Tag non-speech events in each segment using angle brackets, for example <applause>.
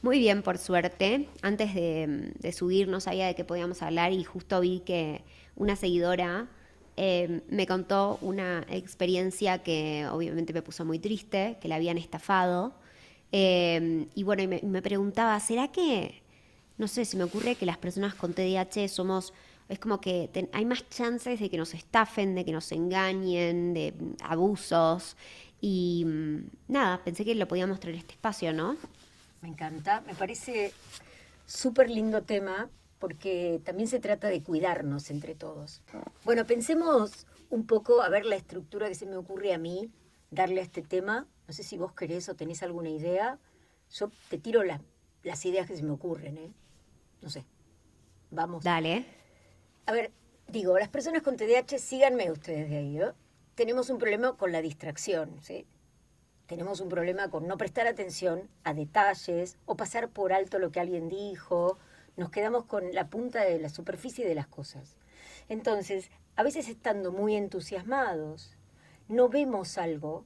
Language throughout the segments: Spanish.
Muy bien, por suerte. Antes de, subir no sabía de qué podíamos hablar y justo vi que una seguidora em, me contó una experiencia que obviamente me puso muy triste, que la habían estafado. Em, y bueno, me, preguntaba, ¿será que, no sé, se me ocurre que las personas con TDAH somos, es como que hay más chances de que nos estafen, de que nos engañen, de abusos? Y mm, nada, pensé que lo podíamos traer este espacio, ¿no? Me encanta, me parece súper lindo tema porque también se trata de cuidarnos entre todos. Bueno, pensemos un poco a ver la estructura que se me ocurre a mí darle a este tema. No sé si vos querés o tenés alguna idea. Yo te tiro las ideas que se me ocurren, ¿eh? No sé. Vamos. Dale. A ver, digo, las personas con TDAH, síganme ustedes de ahí, ¿eh? Tenemos un problema con la distracción, ¿sí? Tenemos un problema con no prestar atención a detalles o pasar por alto lo que alguien dijo, nos quedamos con la punta de la superficie de las cosas. Entonces, a veces estando muy entusiasmados, no vemos algo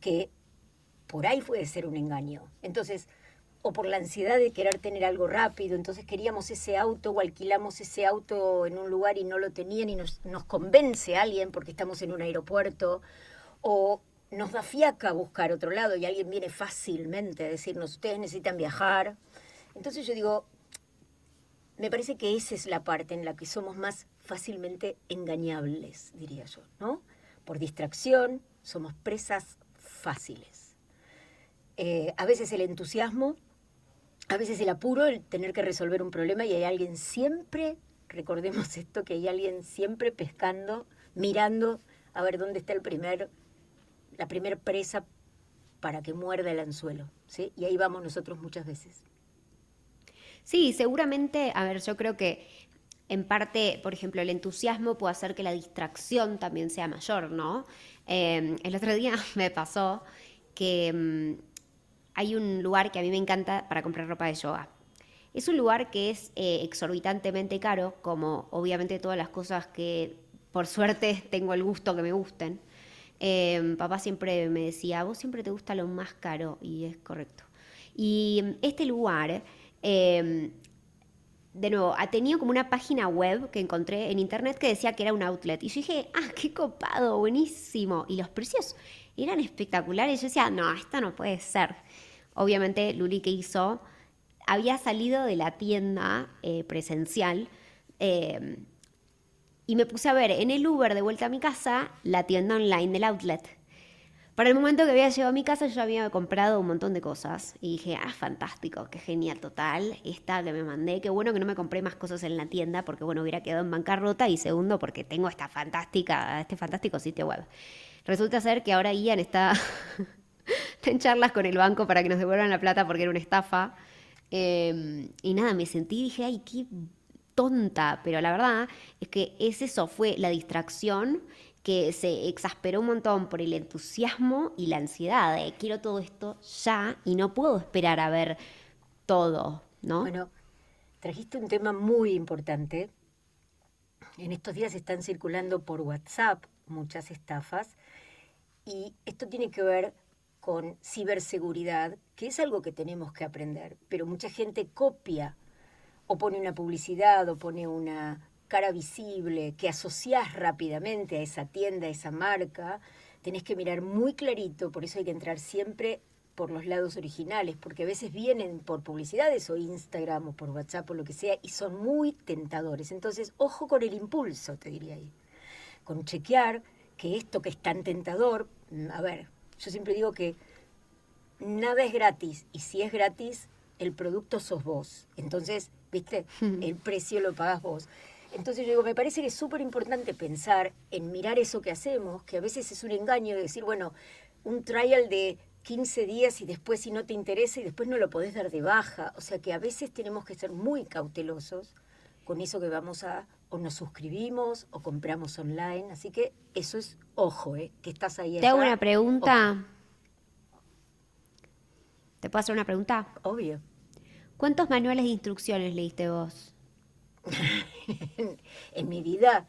que por ahí puede ser un engaño. Entonces, o por la ansiedad de querer tener algo rápido, entonces queríamos ese auto o alquilamos ese auto en un lugar y no lo tenían y nos, convence alguien porque estamos en un aeropuerto, o nos da fiaca buscar otro lado y alguien viene fácilmente a decirnos, ustedes necesitan viajar. Entonces yo digo, me parece que esa es la parte en la que somos más fácilmente engañables, diría yo, ¿no? Por distracción, somos presas fáciles. Eh, a veces el entusiasmo, a veces el apuro, el tener que resolver un problema y hay alguien siempre, recordemos <laughs> esto, que hay alguien siempre pescando, mirando a ver dónde está el primer la primera presa para que muerda el anzuelo, ¿sí? Y ahí vamos nosotros muchas veces. Sí, seguramente, a ver, yo creo que en parte, por ejemplo, el entusiasmo puede hacer que la distracción también sea mayor, ¿no? Em, el otro día <laughs> me pasó que mm, hay un lugar que a mí me encanta para comprar ropa de yoga. Es un lugar que es eh, exorbitantemente caro, como obviamente todas las cosas que por suerte <laughs> tengo el gusto que me gusten. Em, papá siempre me decía, vos siempre te gusta lo más caro, y es correcto. Y este lugar, em, de nuevo, ha tenido como una página web que encontré en internet que decía que era un outlet. Y yo dije, ah, qué copado, buenísimo. Y los precios eran espectaculares. Yo decía, no, esto no puede ser. Obviamente, Luli, que hizo? Había salido de la tienda eh, presencial. Em, y me puse a ver en el Uber de vuelta a mi casa la tienda online del outlet. Para el momento que había llegado a mi casa yo había comprado un montón de cosas y dije, ah, fantástico, qué genial total, esta que me mandé, qué bueno que no me compré más cosas en la tienda porque bueno, hubiera quedado en bancarrota y segundo porque tengo esta fantástica, este fantástico sitio web. Resulta ser que ahora Ian está, <laughs> en charlas con el banco para que nos devuelvan la plata porque era una estafa. Em, y nada, me sentí y dije, ay, qué tonta, pero la verdad es que es eso, fue la distracción que se exasperó un montón por el entusiasmo y la ansiedad de quiero todo esto ya y no puedo esperar a ver todo, ¿no? Bueno, trajiste un tema muy importante. En estos días están circulando por WhatsApp muchas estafas y esto tiene que ver con ciberseguridad, que es algo que tenemos que aprender, pero mucha gente copia o pone una publicidad o pone una cara visible que asocias rápidamente a esa tienda, a esa marca, tenés que mirar muy clarito, por eso hay que entrar siempre por los lados originales, porque a veces vienen por publicidades o Instagram o por WhatsApp o lo que sea y son muy tentadores. Entonces, ojo con el impulso, te diría ahí. Con chequear que esto que es tan tentador, mm, a ver, yo siempre digo que nada es gratis y si es gratis, el producto sos vos. Entonces, ¿viste? El precio lo pagas vos. Entonces yo digo, me parece que es súper importante pensar en mirar eso que hacemos, que a veces es un engaño de decir, bueno, un trial de 15 días y después si no te interesa y después no lo podés dar de baja. O sea que a veces tenemos que ser muy cautelosos con eso que vamos a o nos suscribimos o compramos online. Así que eso es ojo, ¿eh? que estás ahí. Te hago una pregunta. ¿Te puedo hacer una pregunta? Obvio. ¿Cuántos manuales de instrucciones leíste vos? <laughs> en mi vida.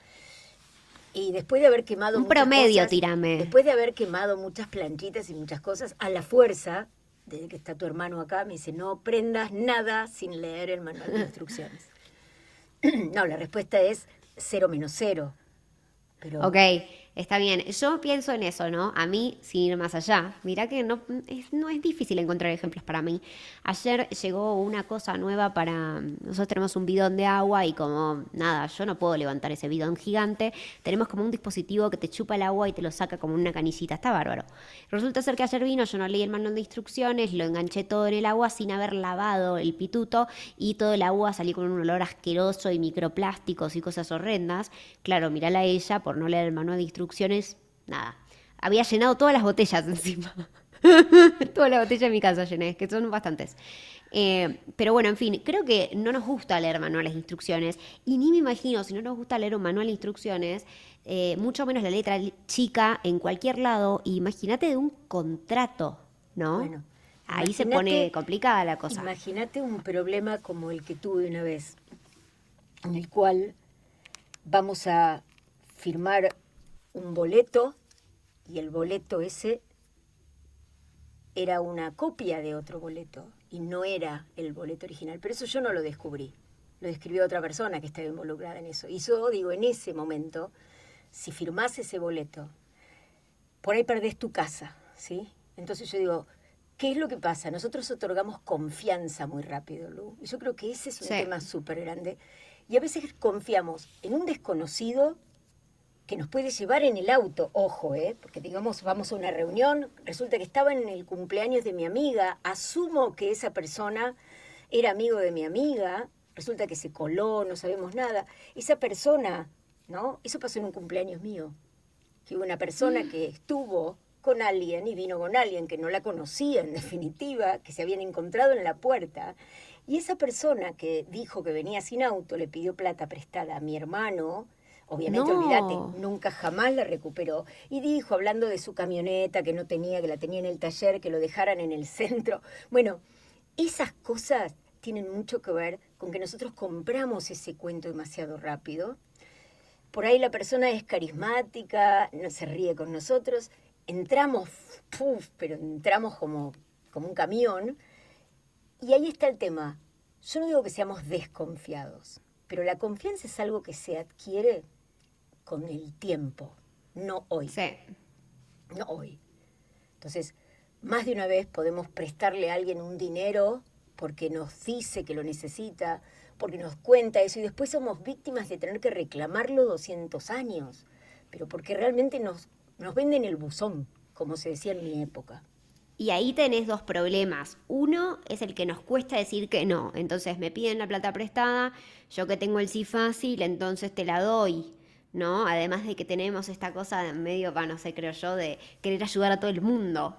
Y después de haber quemado. Un promedio, tirame. Después de haber quemado muchas planchitas y muchas cosas, a la fuerza, desde que está tu hermano acá, me dice: no prendas nada sin leer el manual de instrucciones. <laughs> <clears throat> no, la respuesta es cero menos cero. Pero... Ok, Está bien, yo pienso en eso, ¿no? A mí, sin ir más allá, mira que no es, no es difícil encontrar ejemplos para mí. Ayer llegó una cosa nueva para... Nosotros tenemos un bidón de agua y como, nada, yo no puedo levantar ese bidón gigante. Tenemos como un dispositivo que te chupa el agua y te lo saca como una canillita. Está bárbaro. Resulta ser que ayer vino, yo no leí el manual de instrucciones, lo enganché todo en el agua sin haber lavado el pituto y todo el agua salió con un olor asqueroso y microplásticos y cosas horrendas. Claro, mirala a ella por no leer el manual de instrucciones instrucciones, nada. Había llenado todas las botellas <laughs> encima. todas las botellas de mi casa llené, que son bastantes. Eh, pero bueno, en fin, creo que no nos gusta leer manuales de instrucciones y ni me imagino si no nos gusta leer un manual de instrucciones, eh, mucho menos la letra chica en cualquier lado. Imagínate de un contrato, ¿no? Bueno, Ahí se pone complicada la cosa. Imagínate un problema como el que tuve una vez, en el cual vamos a firmar un boleto y el boleto ese era una copia de otro boleto y no era el boleto original. Pero eso yo no lo descubrí, lo describió otra persona que estaba involucrada en eso. Y yo digo, en ese momento, si firmás ese boleto, por ahí perdés tu casa, ¿sí? Entonces yo digo, ¿qué es lo que pasa? Nosotros otorgamos confianza muy rápido, Lu. Y yo creo que ese es un tema súper grande. Y a veces confiamos en un desconocido que nos puede llevar en el auto, ojo, ¿eh? porque digamos, vamos a una reunión, resulta que estaba en el cumpleaños de mi amiga, asumo que esa persona era amigo de mi amiga, resulta que se coló, no sabemos nada. Esa persona, ¿no? Eso pasó en un cumpleaños mío, que hubo una persona que estuvo con alguien y vino con alguien que no la conocía en definitiva, que se habían encontrado en la puerta. Y esa persona que dijo que venía sin auto le pidió plata prestada a mi hermano, Obviamente, olvídate, nunca jamás la recuperó. Y dijo, hablando de su camioneta que no tenía, que la tenía en el taller, que lo dejaran en el centro. Bueno, esas cosas tienen mucho que ver con que nosotros compramos ese cuento demasiado rápido. Por ahí la persona es carismática, no se ríe con nosotros. Entramos, puf, pero entramos como, como un camión. Y ahí está el tema. Yo no digo que seamos desconfiados, pero la confianza es algo que se adquiere con el tiempo, no hoy. Sí. No hoy. Entonces, más de una vez podemos prestarle a alguien un dinero porque nos dice que lo necesita, porque nos cuenta eso y después somos víctimas de tener que reclamarlo 200 años, pero porque realmente nos, nos venden el buzón, como se decía en mi época. Y ahí tenés dos problemas. Uno es el que nos cuesta decir que no. Entonces me piden la plata prestada, yo que tengo el sí fácil, entonces te la doy. ¿No? Además de que tenemos esta cosa medio, no sé, creo yo, de querer ayudar a todo el mundo.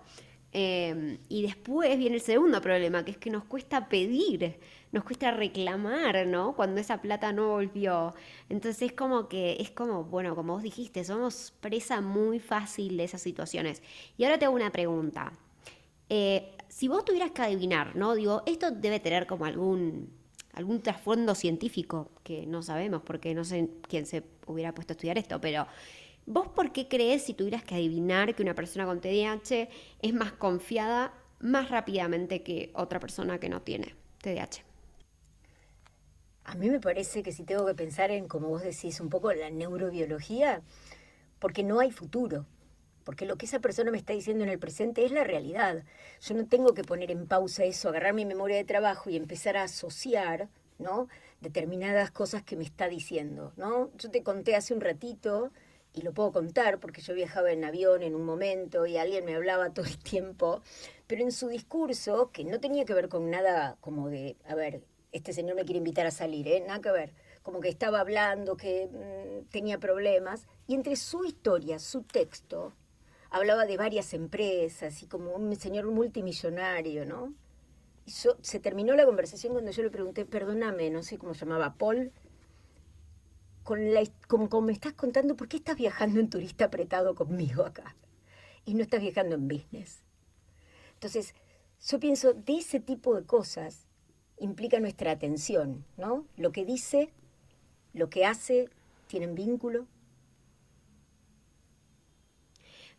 Em, y después viene el segundo problema, que es que nos cuesta pedir, nos cuesta reclamar, ¿no? Cuando esa plata no volvió. Entonces es como que, es como, bueno, como vos dijiste, somos presa muy fácil de esas situaciones. Y ahora te hago una pregunta. Eh, si vos tuvieras que adivinar, ¿no? Digo, esto debe tener como algún algún trasfondo científico que no sabemos, porque no sé quién se hubiera puesto a estudiar esto, pero ¿vos por qué crees, si tuvieras que adivinar que una persona con TDAH es más confiada más rápidamente que otra persona que no tiene TDAH? A mí me parece que si tengo que pensar en, como vos decís, un poco la neurobiología, porque no hay futuro porque lo que esa persona me está diciendo en el presente es la realidad. Yo no tengo que poner en pausa eso, agarrar mi memoria de trabajo y empezar a asociar, ¿no? determinadas cosas que me está diciendo, ¿no? Yo te conté hace un ratito y lo puedo contar porque yo viajaba en avión en un momento y alguien me hablaba todo el tiempo, pero en su discurso, que no tenía que ver con nada como de, a ver, este señor me quiere invitar a salir, ¿eh? Nada que ver, como que estaba hablando, que mm, tenía problemas, y entre su historia, su texto, hablaba de varias empresas y como un señor multimillonario, ¿no? Y se terminó la conversación cuando yo le pregunté, perdóname, no sé cómo llamaba, Paul. con la, como, como me estás contando, ¿por qué estás viajando en turista apretado conmigo acá? Y no estás viajando en business. Entonces, yo pienso, de ese tipo de cosas implica nuestra atención, ¿no? Lo que dice, lo que hace, tienen vínculo.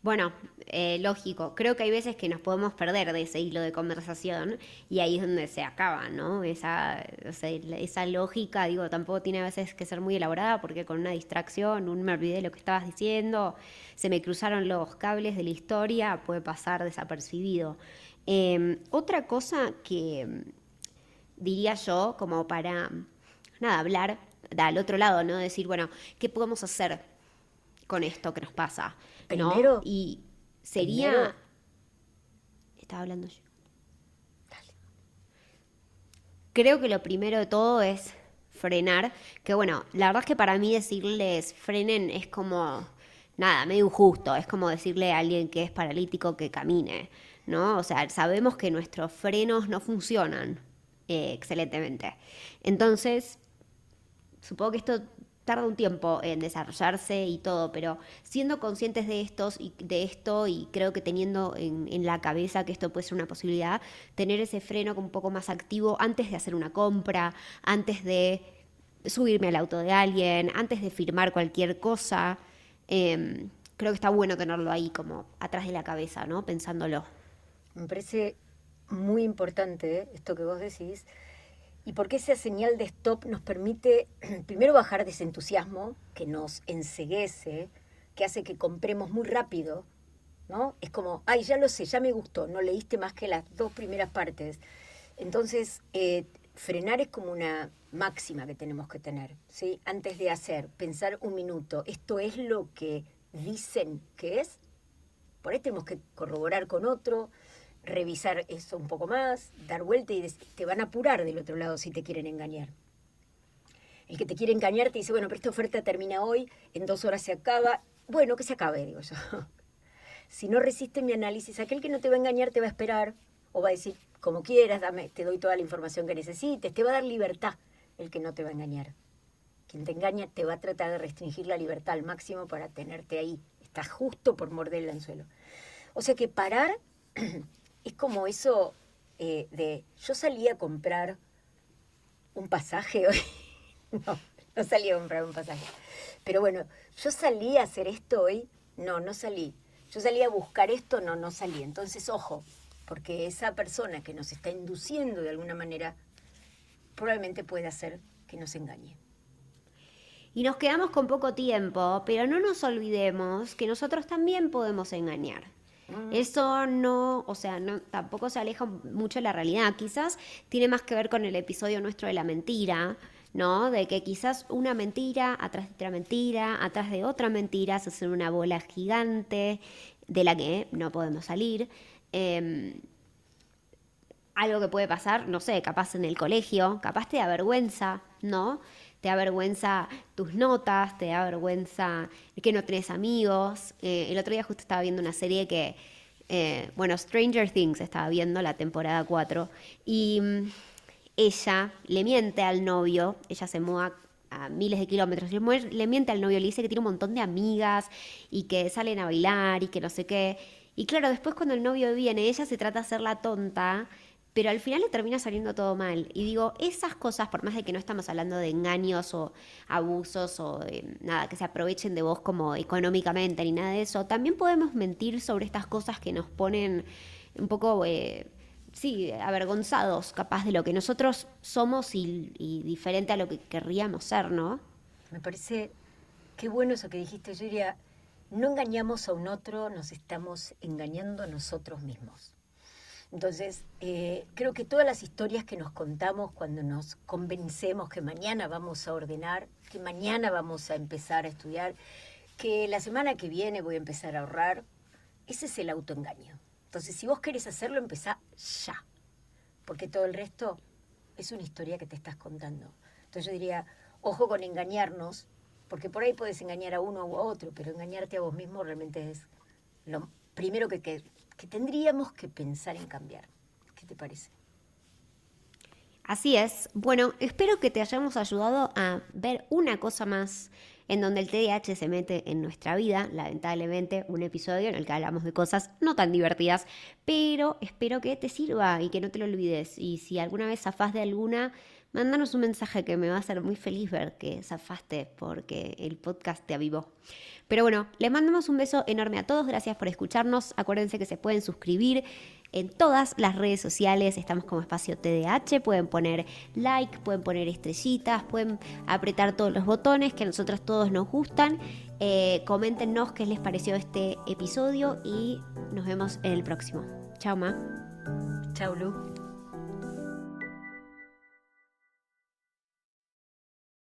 Bueno, eh, lógico, creo que hay veces que nos podemos perder de ese hilo de conversación y ahí es donde se acaba, ¿no? Esa, esa lógica, digo, tampoco tiene a veces que ser muy elaborada porque con una distracción, un me olvidé de lo que estabas diciendo, se me cruzaron los cables de la historia, puede pasar desapercibido. Em, otra cosa que diría yo, como para, nada, hablar al otro lado, ¿no? Decir, bueno, ¿qué podemos hacer con esto que nos pasa? Primero, Y sería... Estaba hablando yo. Creo que lo primero de todo es frenar, que bueno, la verdad es que para mí decirles frenen es como, nada, medio injusto, es como decirle a alguien que es paralítico que camine, ¿no? O sea, sabemos que nuestros frenos no funcionan eh, excelentemente. Entonces, supongo que esto tarda un tiempo en desarrollarse y todo, pero siendo conscientes de estos y de esto y creo que teniendo en, en, la cabeza que esto puede ser una posibilidad, tener ese freno un poco más activo antes de hacer una compra, antes de subirme al auto de alguien, antes de firmar cualquier cosa, eh, creo que está bueno tenerlo ahí como atrás de la cabeza, ¿no? Pensándolo. Me parece muy importante esto que vos decís y porque esa señal de stop nos permite <clears throat> primero bajar de ese entusiasmo que nos enseguece, que hace que compremos muy rápido, ¿no? Es como, ay, ya lo sé, ya me gustó, no leíste más que las dos primeras partes. Entonces, eh, frenar es como una máxima que tenemos que tener, ¿sí? Antes de hacer, pensar un minuto, ¿esto es lo que dicen que es? Por ahí tenemos que corroborar con otro, revisar eso un poco más, dar vuelta y te van a apurar del otro lado si te quieren engañar. El que te quiere engañar te dice, bueno, pero esta oferta termina hoy, en dos horas se acaba. Bueno, que se acabe, digo yo. <laughs> Si no resiste mi análisis, aquel que no te va a engañar te va a esperar o va a decir, como quieras, dame, te doy toda la información que necesites, te va a dar libertad el que no te va a engañar. Quien te engaña te va a tratar de restringir la libertad al máximo para tenerte ahí. Estás justo por morder el anzuelo. O sea que parar <clears throat> es como eso eh, de, yo salí a comprar un pasaje hoy. <laughs> no, no salí a comprar un pasaje. Pero bueno, yo salí a hacer esto hoy. No, no salí. Yo salí a buscar esto, no, no salí. Entonces, ojo, porque esa persona que nos está induciendo de alguna manera probablemente puede hacer que nos engañe. Y nos quedamos con poco tiempo, pero no nos olvidemos que nosotros también podemos engañar. Eso no, o sea, no, tampoco se aleja mucho de la realidad. Quizás tiene más que ver con el episodio nuestro de la mentira, ¿no? De que quizás una mentira, atrás de otra mentira, atrás de otra mentira, se hace una bola gigante de la que no podemos salir. Eh, algo que puede pasar, no sé, capaz en el colegio, capaz te da vergüenza, ¿no? Te da vergüenza tus notas, te da vergüenza que no tenés amigos. Eh, el otro día justo estaba viendo una serie que, eh, bueno, Stranger Things estaba viendo la temporada 4 y mm, ella le miente al novio, ella se mueva a miles de kilómetros, le miente al novio, le dice que tiene un montón de amigas y que salen a bailar y que no sé qué. Y claro, después cuando el novio viene, ella se trata de hacer la tonta pero al final le termina saliendo todo mal. Y digo, esas cosas, por más de que no estamos hablando de engaños o abusos o de nada, que se aprovechen de vos como económicamente ni nada de eso, también podemos mentir sobre estas cosas que nos ponen un poco, eh, sí, avergonzados, capaz de lo que nosotros somos y, y diferente a lo que querríamos ser, ¿no? Me parece, qué bueno eso que dijiste, yo no engañamos a un otro, nos estamos engañando a nosotros mismos. Entonces, eh, creo que todas las historias que nos contamos cuando nos convencemos que mañana vamos a ordenar, que mañana vamos a empezar a estudiar, que la semana que viene voy a empezar a ahorrar, ese es el autoengaño. Entonces, si vos querés hacerlo, empezá ya, porque todo el resto es una historia que te estás contando. Entonces yo diría, ojo con engañarnos, porque por ahí puedes engañar a uno u otro, pero engañarte a vos mismo realmente es lo primero que, que que tendríamos que pensar en cambiar. ¿Qué te parece? Así es. Bueno, espero que te hayamos ayudado a ver una cosa más en donde el TDAH se mete en nuestra vida, lamentablemente un episodio en el que hablamos de cosas no tan divertidas, pero espero que te sirva y que no te lo olvides. Y si alguna vez zafás de alguna, mándanos un mensaje que me va a hacer muy feliz ver que zafaste porque el podcast te avivó. Pero bueno, les mandamos un beso enorme a todos, gracias por escucharnos, acuérdense que se pueden suscribir en todas las redes sociales, estamos como espacio TDH, pueden poner like, pueden poner estrellitas, pueden apretar todos los botones que a nosotros todos nos gustan. Eh, coméntenos qué les pareció este episodio y nos vemos en el próximo. Chao, Ma. Chao, Lu.